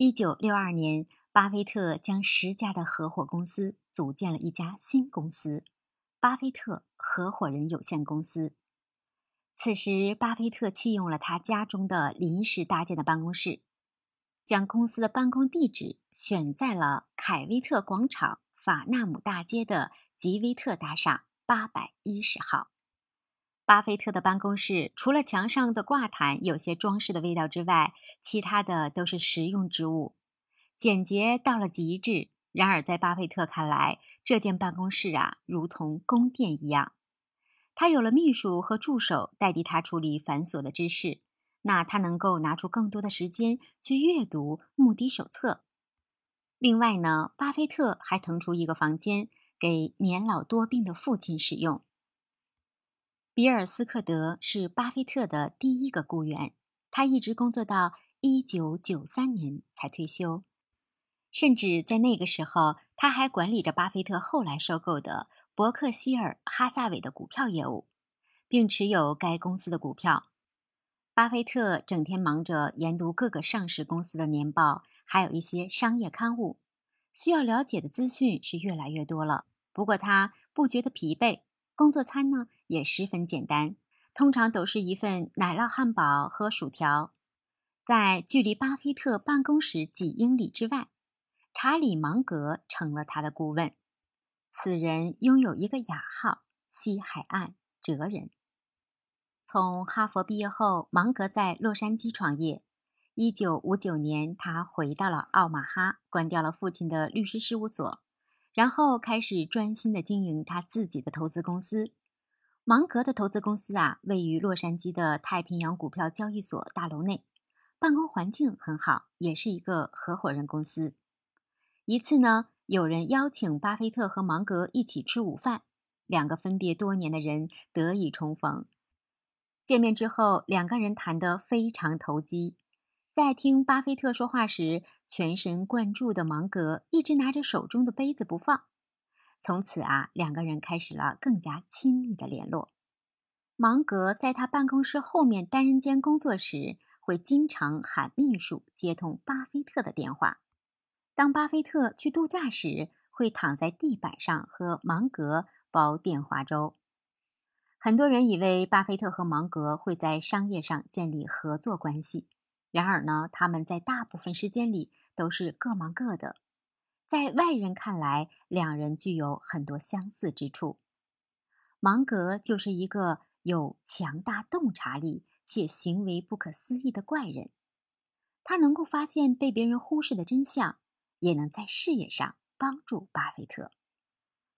一九六二年，巴菲特将十家的合伙公司组建了一家新公司——巴菲特合伙人有限公司。此时，巴菲特弃用了他家中的临时搭建的办公室，将公司的办公地址选在了凯威特广场法纳姆大街的吉威特大厦八百一十号。巴菲特的办公室除了墙上的挂毯有些装饰的味道之外，其他的都是实用之物，简洁到了极致。然而，在巴菲特看来，这间办公室啊，如同宫殿一样。他有了秘书和助手代替他处理繁琐的知识，那他能够拿出更多的时间去阅读目的手册。另外呢，巴菲特还腾出一个房间给年老多病的父亲使用。比尔斯克德是巴菲特的第一个雇员，他一直工作到一九九三年才退休，甚至在那个时候，他还管理着巴菲特后来收购的。伯克希尔哈萨韦的股票业务，并持有该公司的股票。巴菲特整天忙着研读各个上市公司的年报，还有一些商业刊物，需要了解的资讯是越来越多了。不过他不觉得疲惫，工作餐呢也十分简单，通常都是一份奶酪汉堡和薯条。在距离巴菲特办公室几英里之外，查理芒格成了他的顾问。此人拥有一个雅号“西海岸哲人”。从哈佛毕业后，芒格在洛杉矶创业。1959年，他回到了奥马哈，关掉了父亲的律师事务所，然后开始专心的经营他自己的投资公司。芒格的投资公司啊，位于洛杉矶的太平洋股票交易所大楼内，办公环境很好，也是一个合伙人公司。一次呢。有人邀请巴菲特和芒格一起吃午饭，两个分别多年的人得以重逢。见面之后，两个人谈得非常投机。在听巴菲特说话时，全神贯注的芒格一直拿着手中的杯子不放。从此啊，两个人开始了更加亲密的联络。芒格在他办公室后面单人间工作时，会经常喊秘书接通巴菲特的电话。当巴菲特去度假时，会躺在地板上和芒格煲电话粥。很多人以为巴菲特和芒格会在商业上建立合作关系，然而呢，他们在大部分时间里都是各忙各的。在外人看来，两人具有很多相似之处。芒格就是一个有强大洞察力且行为不可思议的怪人，他能够发现被别人忽视的真相。也能在事业上帮助巴菲特。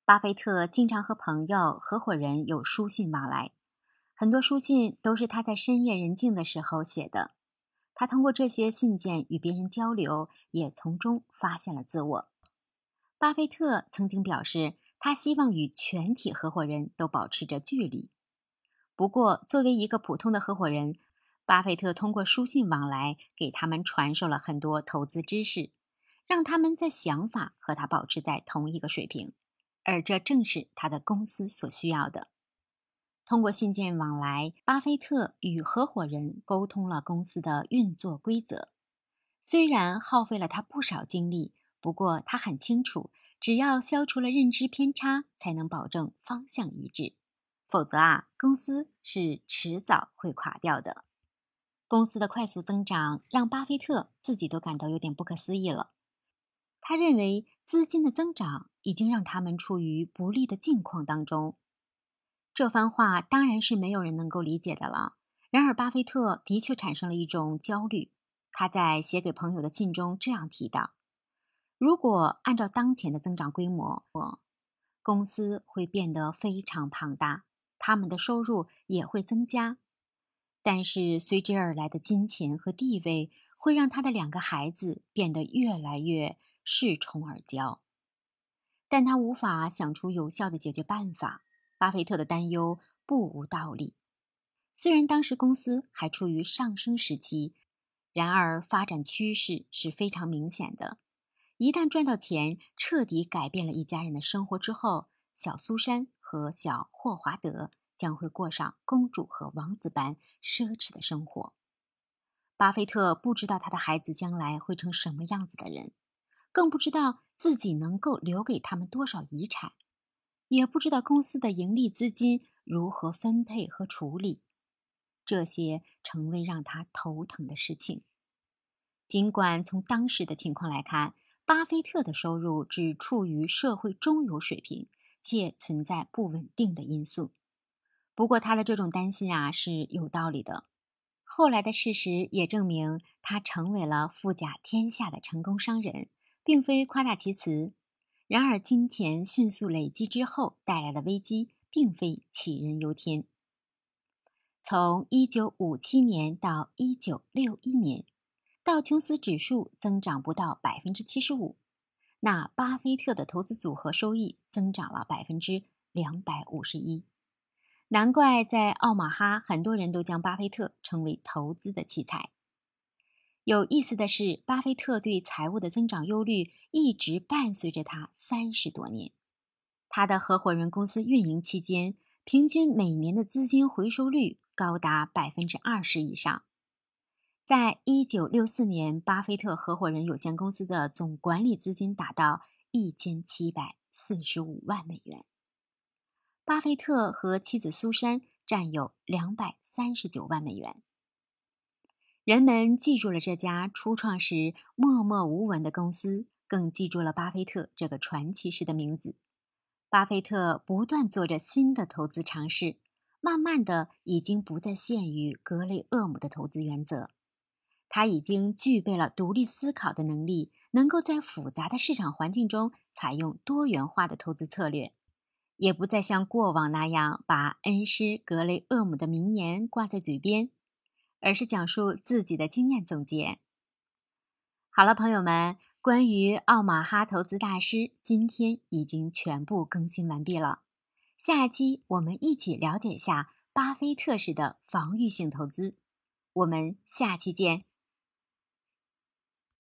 巴菲特经常和朋友、合伙人有书信往来，很多书信都是他在深夜人静的时候写的。他通过这些信件与别人交流，也从中发现了自我。巴菲特曾经表示，他希望与全体合伙人都保持着距离。不过，作为一个普通的合伙人，巴菲特通过书信往来给他们传授了很多投资知识。让他们在想法和他保持在同一个水平，而这正是他的公司所需要的。通过信件往来，巴菲特与合伙人沟通了公司的运作规则。虽然耗费了他不少精力，不过他很清楚，只要消除了认知偏差，才能保证方向一致。否则啊，公司是迟早会垮掉的。公司的快速增长让巴菲特自己都感到有点不可思议了。他认为资金的增长已经让他们处于不利的境况当中。这番话当然是没有人能够理解的了。然而，巴菲特的确产生了一种焦虑。他在写给朋友的信中这样提到：“如果按照当前的增长规模，公司会变得非常庞大，他们的收入也会增加。但是随之而来的金钱和地位会让他的两个孩子变得越来越……”恃宠而骄，但他无法想出有效的解决办法。巴菲特的担忧不无道理。虽然当时公司还处于上升时期，然而发展趋势是非常明显的。一旦赚到钱，彻底改变了一家人的生活之后，小苏珊和小霍华德将会过上公主和王子般奢侈的生活。巴菲特不知道他的孩子将来会成什么样子的人，更不知道自己能够留给他们多少遗产，也不知道公司的盈利资金如何分配和处理。这些成为让他头疼的事情。尽管从当时的情况来看，巴菲特的收入只处于社会中游水平，且存在不稳定的因素。不过，他的这种担心啊是有道理的。后来的事实也证明，他成为了富甲天下的成功商人，并非夸大其词。然而，金钱迅速累积之后带来的危机，并非杞人忧天。从1957年到1961年。道琼斯指数增长不到百分之七十五，那巴菲特的投资组合收益增长了百分之两百五十一。难怪在奥马哈，很多人都将巴菲特称为投资的奇才。有意思的是，巴菲特对财务的增长忧虑一直伴随着他三十多年。他的合伙人公司运营期间，平均每年的资金回收率高达百分之二十以上。在一九六四年，巴菲特合伙人有限公司的总管理资金达到一千七百四十五万美元。巴菲特和妻子苏珊占有两百三十九万美元。人们记住了这家初创时默默无闻的公司，更记住了巴菲特这个传奇式的名字。巴菲特不断做着新的投资尝试，慢慢的已经不再限于格雷厄姆的投资原则。他已经具备了独立思考的能力，能够在复杂的市场环境中采用多元化的投资策略，也不再像过往那样把恩师格雷厄姆的名言挂在嘴边，而是讲述自己的经验总结。好了，朋友们，关于奥马哈投资大师，今天已经全部更新完毕了。下期我们一起了解一下巴菲特式的防御性投资。我们下期见。